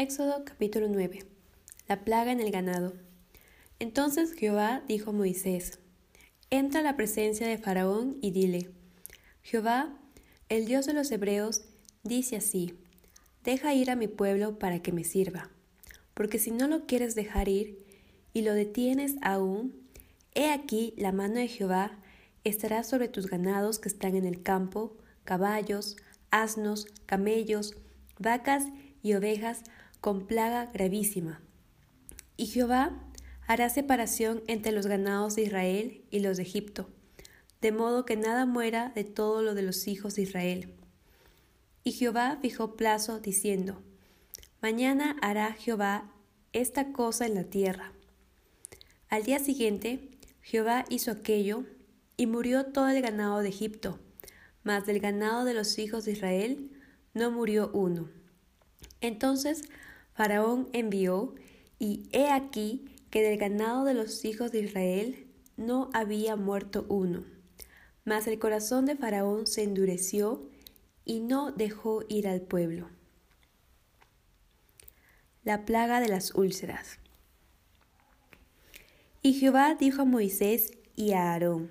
Éxodo capítulo 9. La plaga en el ganado. Entonces Jehová dijo a Moisés, Entra a la presencia de Faraón y dile, Jehová, el Dios de los Hebreos, dice así, Deja ir a mi pueblo para que me sirva, porque si no lo quieres dejar ir y lo detienes aún, he aquí la mano de Jehová estará sobre tus ganados que están en el campo, caballos, asnos, camellos, vacas y ovejas, con plaga gravísima. Y Jehová hará separación entre los ganados de Israel y los de Egipto, de modo que nada muera de todo lo de los hijos de Israel. Y Jehová fijó plazo, diciendo, Mañana hará Jehová esta cosa en la tierra. Al día siguiente, Jehová hizo aquello, y murió todo el ganado de Egipto, mas del ganado de los hijos de Israel no murió uno. Entonces Faraón envió, y he aquí que del ganado de los hijos de Israel no había muerto uno. Mas el corazón de Faraón se endureció y no dejó ir al pueblo. La plaga de las úlceras. Y Jehová dijo a Moisés y a Aarón,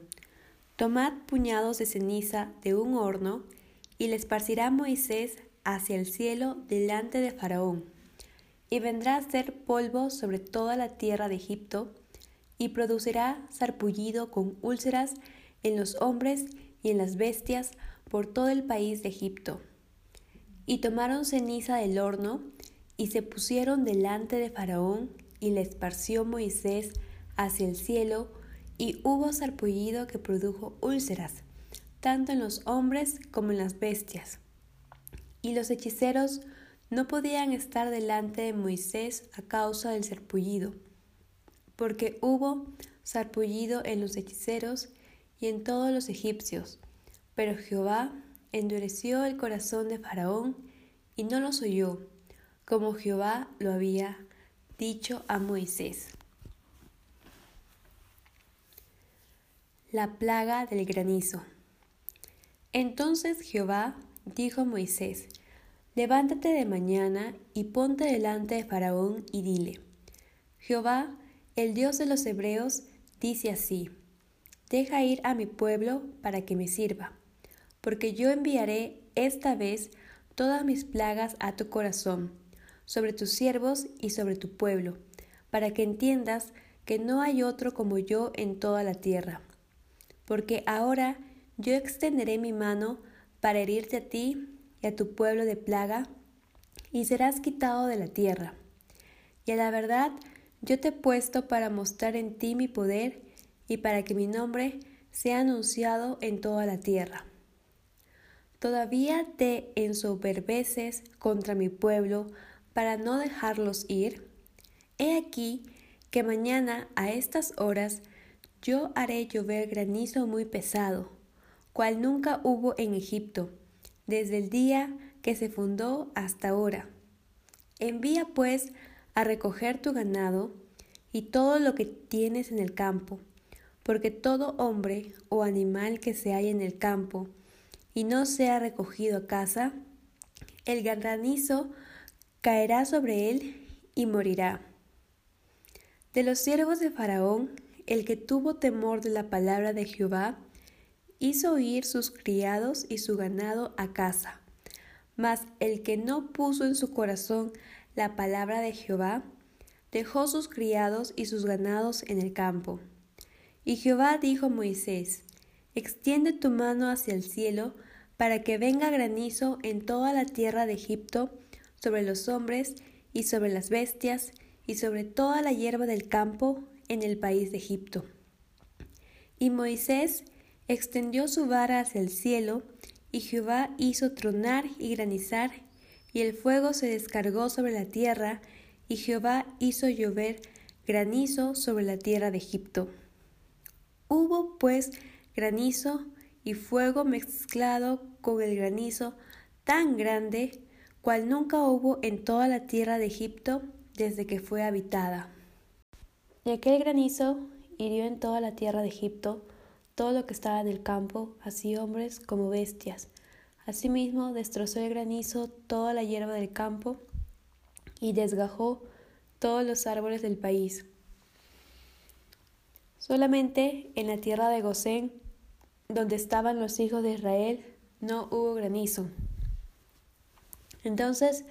Tomad puñados de ceniza de un horno, y le esparcirá Moisés hacia el cielo delante de Faraón y vendrá a ser polvo sobre toda la tierra de Egipto, y producirá sarpullido con úlceras en los hombres y en las bestias por todo el país de Egipto. Y tomaron ceniza del horno, y se pusieron delante de Faraón, y le esparció Moisés hacia el cielo, y hubo sarpullido que produjo úlceras, tanto en los hombres como en las bestias. Y los hechiceros no podían estar delante de Moisés a causa del sarpullido, porque hubo sarpullido en los hechiceros y en todos los egipcios. Pero Jehová endureció el corazón de Faraón y no los oyó, como Jehová lo había dicho a Moisés. La plaga del granizo. Entonces Jehová dijo a Moisés, Levántate de mañana y ponte delante de Faraón y dile, Jehová, el Dios de los Hebreos, dice así, Deja ir a mi pueblo para que me sirva, porque yo enviaré esta vez todas mis plagas a tu corazón, sobre tus siervos y sobre tu pueblo, para que entiendas que no hay otro como yo en toda la tierra. Porque ahora yo extenderé mi mano para herirte a ti y a tu pueblo de plaga, y serás quitado de la tierra. Y a la verdad yo te he puesto para mostrar en ti mi poder y para que mi nombre sea anunciado en toda la tierra. Todavía te ensoberbeces contra mi pueblo para no dejarlos ir. He aquí que mañana a estas horas yo haré llover granizo muy pesado, cual nunca hubo en Egipto, desde el día que se fundó hasta ahora. Envía pues a recoger tu ganado y todo lo que tienes en el campo, porque todo hombre o animal que se halla en el campo y no sea recogido a casa, el granizo caerá sobre él y morirá. De los siervos de Faraón, el que tuvo temor de la palabra de Jehová, hizo ir sus criados y su ganado a casa. Mas el que no puso en su corazón la palabra de Jehová, dejó sus criados y sus ganados en el campo. Y Jehová dijo a Moisés, Extiende tu mano hacia el cielo, para que venga granizo en toda la tierra de Egipto, sobre los hombres y sobre las bestias, y sobre toda la hierba del campo en el país de Egipto. Y Moisés extendió su vara hacia el cielo, y Jehová hizo tronar y granizar, y el fuego se descargó sobre la tierra, y Jehová hizo llover granizo sobre la tierra de Egipto. Hubo pues granizo y fuego mezclado con el granizo tan grande cual nunca hubo en toda la tierra de Egipto desde que fue habitada. Y aquel granizo hirió en toda la tierra de Egipto todo lo que estaba en el campo, así hombres como bestias. Asimismo destrozó el granizo toda la hierba del campo, y desgajó todos los árboles del país. Solamente en la tierra de Gosén, donde estaban los hijos de Israel, no hubo granizo. Entonces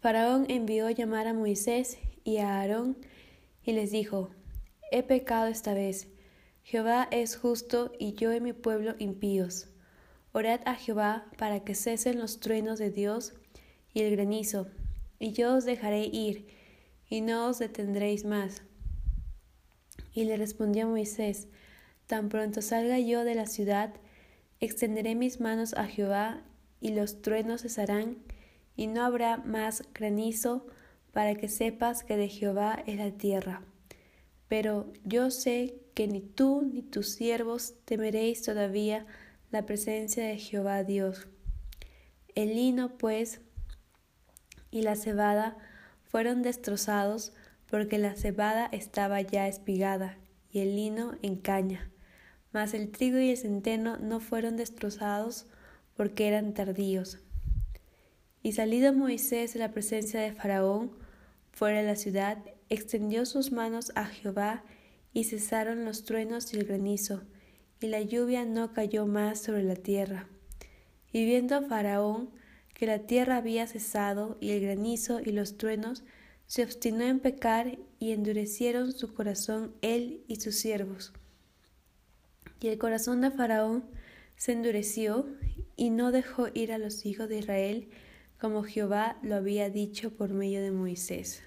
Faraón envió llamar a Moisés y a Aarón y les dijo, He pecado esta vez. Jehová es justo y yo y mi pueblo impíos. Orad a Jehová para que cesen los truenos de Dios y el granizo, y yo os dejaré ir, y no os detendréis más. Y le respondió Moisés, Tan pronto salga yo de la ciudad, extenderé mis manos a Jehová, y los truenos cesarán, y no habrá más granizo, para que sepas que de Jehová es la tierra. Pero yo sé que ni tú ni tus siervos temeréis todavía la presencia de Jehová Dios. El lino, pues, y la cebada fueron destrozados porque la cebada estaba ya espigada y el lino en caña. Mas el trigo y el centeno no fueron destrozados porque eran tardíos. Y salido Moisés de la presencia de Faraón fuera de la ciudad, extendió sus manos a Jehová y cesaron los truenos y el granizo, y la lluvia no cayó más sobre la tierra. Y viendo Faraón que la tierra había cesado y el granizo y los truenos, se obstinó en pecar y endurecieron su corazón él y sus siervos. Y el corazón de Faraón se endureció y no dejó ir a los hijos de Israel como Jehová lo había dicho por medio de Moisés.